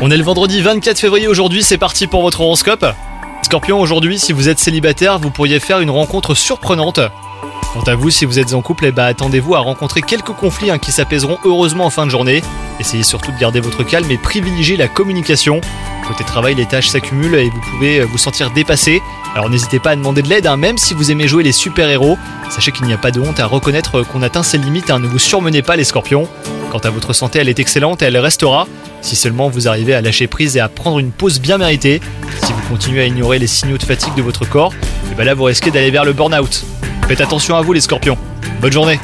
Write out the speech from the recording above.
On est le vendredi 24 février aujourd'hui, c'est parti pour votre horoscope. Scorpion, aujourd'hui, si vous êtes célibataire, vous pourriez faire une rencontre surprenante. Quant à vous, si vous êtes en couple, eh bah, attendez-vous à rencontrer quelques conflits hein, qui s'apaiseront heureusement en fin de journée. Essayez surtout de garder votre calme et privilégiez la communication. Côté travail, les tâches s'accumulent et vous pouvez euh, vous sentir dépassé. Alors n'hésitez pas à demander de l'aide, hein, même si vous aimez jouer les super-héros. Sachez qu'il n'y a pas de honte à reconnaître qu'on atteint ses limites, hein, ne vous surmenez pas les scorpions. Quant à votre santé, elle est excellente et elle restera. Si seulement vous arrivez à lâcher prise et à prendre une pause bien méritée. Si vous continuez à ignorer les signaux de fatigue de votre corps, et bah là vous risquez d'aller vers le burn-out. Faites attention à vous les scorpions. Bonne journée